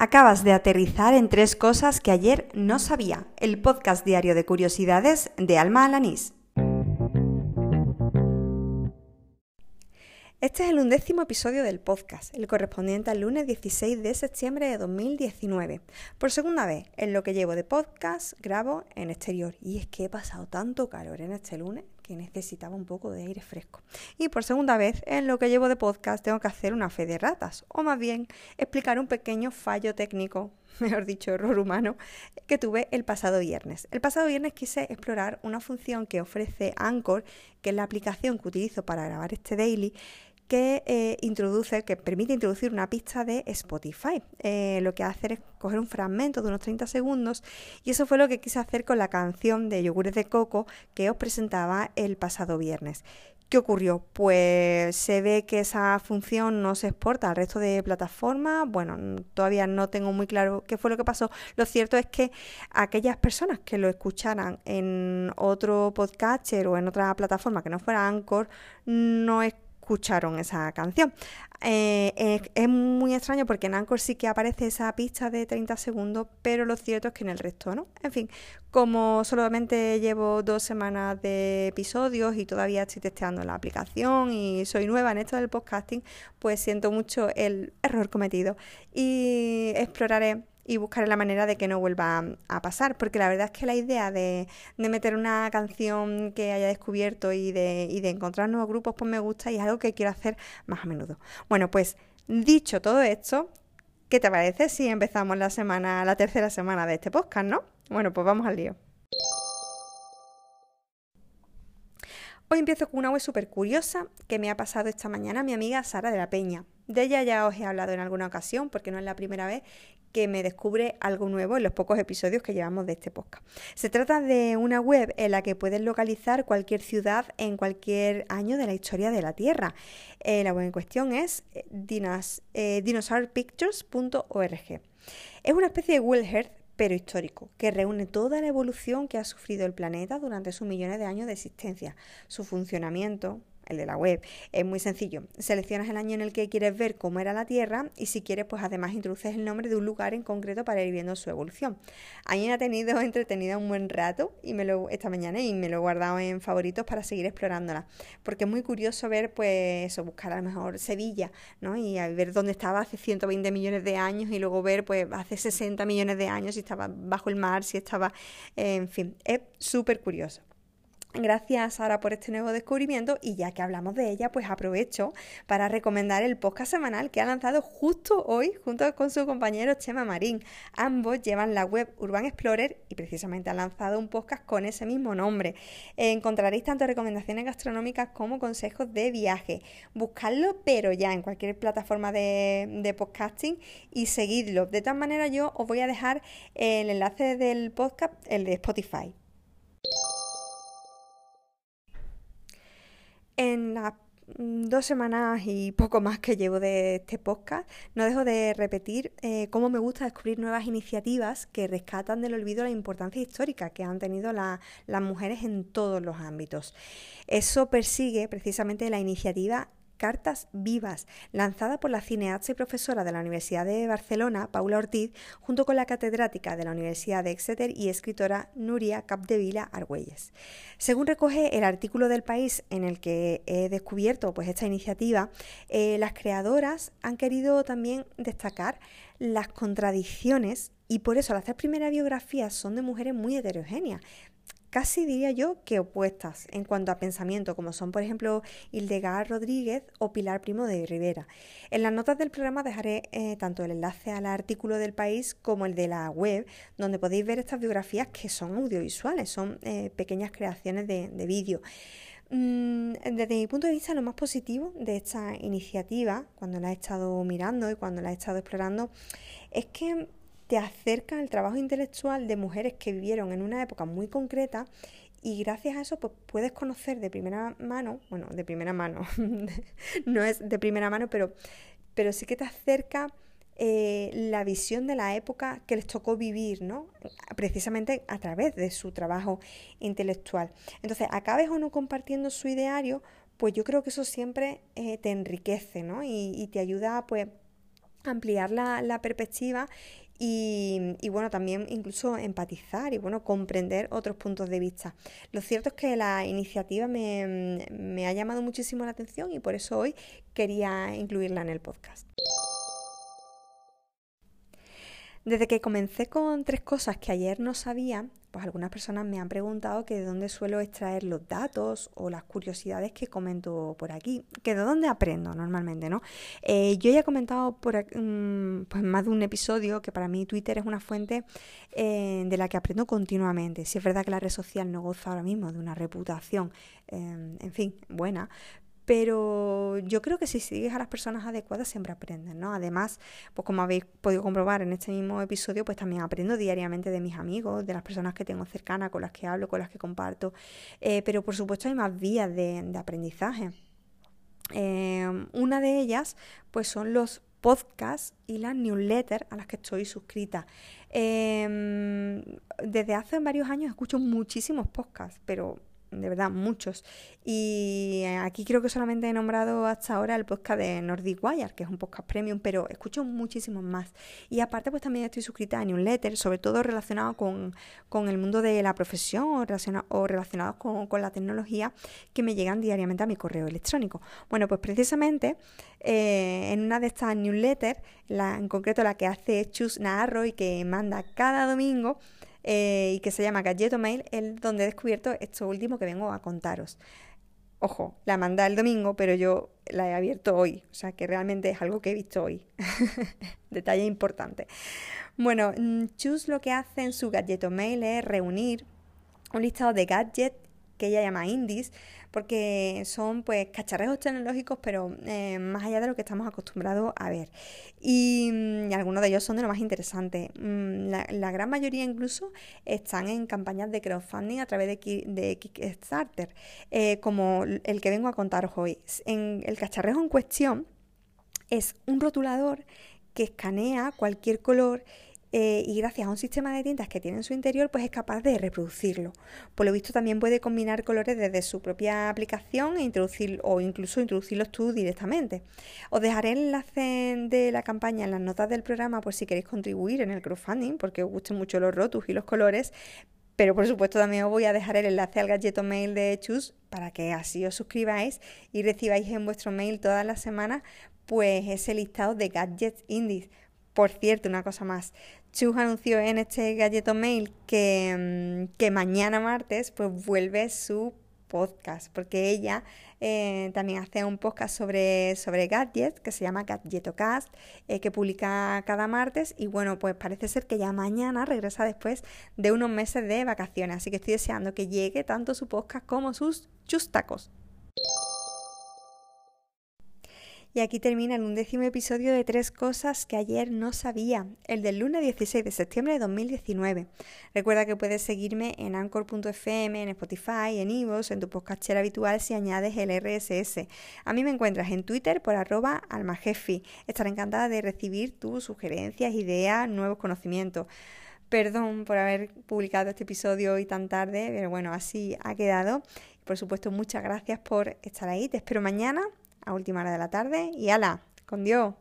Acabas de aterrizar en tres cosas que ayer no sabía. El podcast diario de curiosidades de Alma Alanís. Este es el undécimo episodio del podcast, el correspondiente al lunes 16 de septiembre de 2019. Por segunda vez, en lo que llevo de podcast, grabo en exterior. Y es que he pasado tanto calor en este lunes que necesitaba un poco de aire fresco. Y por segunda vez, en lo que llevo de podcast, tengo que hacer una fe de ratas, o más bien explicar un pequeño fallo técnico, mejor dicho, error humano, que tuve el pasado viernes. El pasado viernes quise explorar una función que ofrece Anchor, que es la aplicación que utilizo para grabar este daily, que eh, introduce, que permite introducir una pista de Spotify. Eh, lo que hace es coger un fragmento de unos 30 segundos y eso fue lo que quise hacer con la canción de Yogures de Coco que os presentaba el pasado viernes. ¿Qué ocurrió? Pues se ve que esa función no se exporta al resto de plataformas. Bueno, todavía no tengo muy claro qué fue lo que pasó. Lo cierto es que aquellas personas que lo escucharan en otro podcaster o en otra plataforma que no fuera Anchor, no es escucharon esa canción. Eh, es, muy extraño porque en Anchor sí que aparece esa pista de 30 segundos, pero lo cierto es que en el resto no. En fin, como solamente llevo dos semanas de episodios y todavía estoy testeando la aplicación y soy nueva en esto del podcasting, pues siento mucho el error cometido y exploraré y buscaré la manera de que no vuelva a pasar, porque la verdad es que la idea de, meter una canción que haya descubierto y de, y de encontrar nuevos grupos, pues me gusta y es algo que quiero hacer más a menudo. Bueno, pues dicho todo esto, ¿qué te parece si empezamos la semana, la tercera semana de este podcast, no? Bueno, pues vamos al lío. Hoy empiezo con una web súper curiosa que me ha pasado esta mañana mi amiga Sara de la Peña. De ella ya os he hablado en alguna ocasión, porque no es la primera vez que me descubre algo nuevo en los pocos episodios que llevamos de este podcast. Se trata de una web en la que puedes localizar cualquier ciudad en cualquier año de la historia de la Tierra. Eh, la web en cuestión es eh, eh, dinosaurpictures.org. Es una especie de Google pero histórico, que reúne toda la evolución que ha sufrido el planeta durante sus millones de años de existencia, su funcionamiento, el de la web. Es muy sencillo. Seleccionas el año en el que quieres ver cómo era la Tierra y si quieres, pues además introduces el nombre de un lugar en concreto para ir viendo su evolución. A mí me ha tenido entretenida un buen rato y me lo, esta mañana y me lo he guardado en favoritos para seguir explorándola. Porque es muy curioso ver, pues, eso, buscar a lo mejor Sevilla, ¿no? Y ver dónde estaba hace 120 millones de años y luego ver, pues, hace 60 millones de años si estaba bajo el mar, si estaba, en fin, es súper curioso. Gracias Sara por este nuevo descubrimiento y ya que hablamos de ella, pues aprovecho para recomendar el podcast semanal que ha lanzado justo hoy junto con su compañero Chema Marín. Ambos llevan la web Urban Explorer y precisamente han lanzado un podcast con ese mismo nombre. Encontraréis tanto recomendaciones gastronómicas como consejos de viaje. Buscadlo, pero ya en cualquier plataforma de, de podcasting y seguidlo. De tal manera yo os voy a dejar el enlace del podcast, el de Spotify. En las mm, dos semanas y poco más que llevo de este podcast, no dejo de repetir eh, cómo me gusta descubrir nuevas iniciativas que rescatan del olvido la importancia histórica que han tenido las mujeres en todos los ámbitos. Eso persigue precisamente la iniciativa Cartas Vivas, lanzada por la cineasta y profesora de la Universidad de Barcelona, Paula Ortiz, junto con la catedrática de la Universidad de Exeter y escritora Nuria Capdevila Argüelles. Según recoge el artículo del país en el que he descubierto pues, esta iniciativa, eh, las creadoras han querido también destacar las contradicciones y por eso las tres primeras biografías son de mujeres muy heterogéneas, casi diría yo que opuestas en cuanto a pensamiento, como son por ejemplo Hildegard Rodríguez o Pilar Primo de Rivera. En las notas del programa dejaré eh, tanto el enlace al artículo del país como el de la web, donde podéis ver estas biografías que son audiovisuales, son eh, pequeñas creaciones de, de vídeo. Mm, desde mi punto de vista, lo más positivo de esta iniciativa, cuando la he estado mirando y cuando la he estado explorando, es que te acercan al trabajo intelectual de mujeres que vivieron en una época muy concreta y gracias a eso pues, puedes conocer de primera mano, bueno, de primera mano, no es de primera mano, pero, pero sí que te acerca eh, la visión de la época que les tocó vivir, ¿no? Precisamente a través de su trabajo intelectual. Entonces, acabes o no compartiendo su ideario, pues yo creo que eso siempre eh, te enriquece, ¿no? Y, te ayuda, pues, ampliar la, perspectiva y, bueno, también incluso empatizar y bueno, comprender otros puntos de vista. Lo cierto es que la iniciativa me ha llamado muchísimo la atención y por eso hoy quería incluirla en el podcast. Desde que comencé con tres cosas que ayer no sabía, pues algunas personas me han preguntado que de dónde suelo extraer los datos o las curiosidades que comento por aquí, que de dónde aprendo normalmente, ¿no? Eh, yo ya he comentado por mm, pues más de un episodio que para mí Twitter es una fuente eh, de la que aprendo continuamente. Si es verdad que la red social no goza ahora mismo de una reputación, eh, en fin, buena, pero yo creo que si sigues a las personas adecuadas siempre aprendes, ¿no? Además, pues como habéis podido comprobar en este mismo episodio, pues también aprendo diariamente de mis amigos, de las personas que tengo cercanas, con las que hablo, con las que comparto, eh, pero por supuesto hay más vías de, aprendizaje. Eh, una de ellas, pues son los podcasts y las newsletters a las que estoy suscrita. Em, desde hace varios años escucho muchísimos podcasts, pero de verdad, muchos. Y aquí creo que solamente he nombrado hasta ahora el podcast de Nordic Wire, que es un podcast premium, pero escucho muchísimos más. Y aparte, pues también estoy suscrita a newsletters, sobre todo relacionado con, el mundo de la profesión o, relacionados con, la tecnología que me llegan diariamente a mi correo electrónico. Bueno, pues precisamente eh, en una de estas newsletters, la, en concreto la que hace Chus Naharro y que manda cada domingo, eh, y que se llama Galleto Mail, es donde he descubierto esto último que vengo a contaros. Ojo, la manda el domingo, pero yo la he abierto hoy, o sea que realmente es algo que he visto hoy. Detalle importante. Bueno, mm, Chus lo que hace en su Galleto Mail es reunir un listado de gadgets que ella llama indies, porque son pues cacharrejos tecnológicos, pero eh, más allá de lo que estamos acostumbrados a ver. Y, mm, algunos de ellos son de lo más interesante. Mm, la, gran mayoría incluso están en campañas de crowdfunding a través de, Kickstarter, eh, como el que vengo a contaros hoy. El cacharrejo en cuestión es un rotulador que escanea cualquier color eh, y gracias a un sistema de tintas que tiene en su interior, pues es capaz de reproducirlo. Por lo visto también puede combinar colores desde su propia aplicación e introducir, o incluso introducirlos tú directamente. Os dejaré el enlace de la campaña en las notas del programa por si queréis contribuir en el crowdfunding, porque os gusten mucho los rotus y los colores. Pero por supuesto también os voy a dejar el enlace al galleto mail de Chus para que así os suscribáis y recibáis en vuestro mail todas las semanas pues ese listado de gadgets indies por cierto, una cosa más. Chus anunció en este galleto mail que, mm, que mañana martes pues vuelve su podcast, porque ella eh, también hace un podcast sobre, sobre gadgets que se llama Gadgetocast, eh, que publica cada martes y bueno, pues parece ser que ya mañana regresa después de unos meses de vacaciones, así que estoy deseando que llegue tanto su podcast como sus chustacos. Y aquí termina el undécimo episodio de Tres Cosas que ayer no sabía, el del lunes 16 de septiembre de 2019. Recuerda que puedes seguirme en anchor.fm, en Spotify, en Ivos, en tu podcastera habitual si añades el RSS. A mí me encuentras en Twitter por arroba almajefi. Estaré encantada de recibir tus sugerencias, ideas, nuevos conocimientos. Perdón por haber publicado este episodio hoy tan tarde, pero bueno, así ha quedado. Por supuesto, muchas gracias por estar ahí. Te espero mañana a última hora de la tarde y ala, con Dios.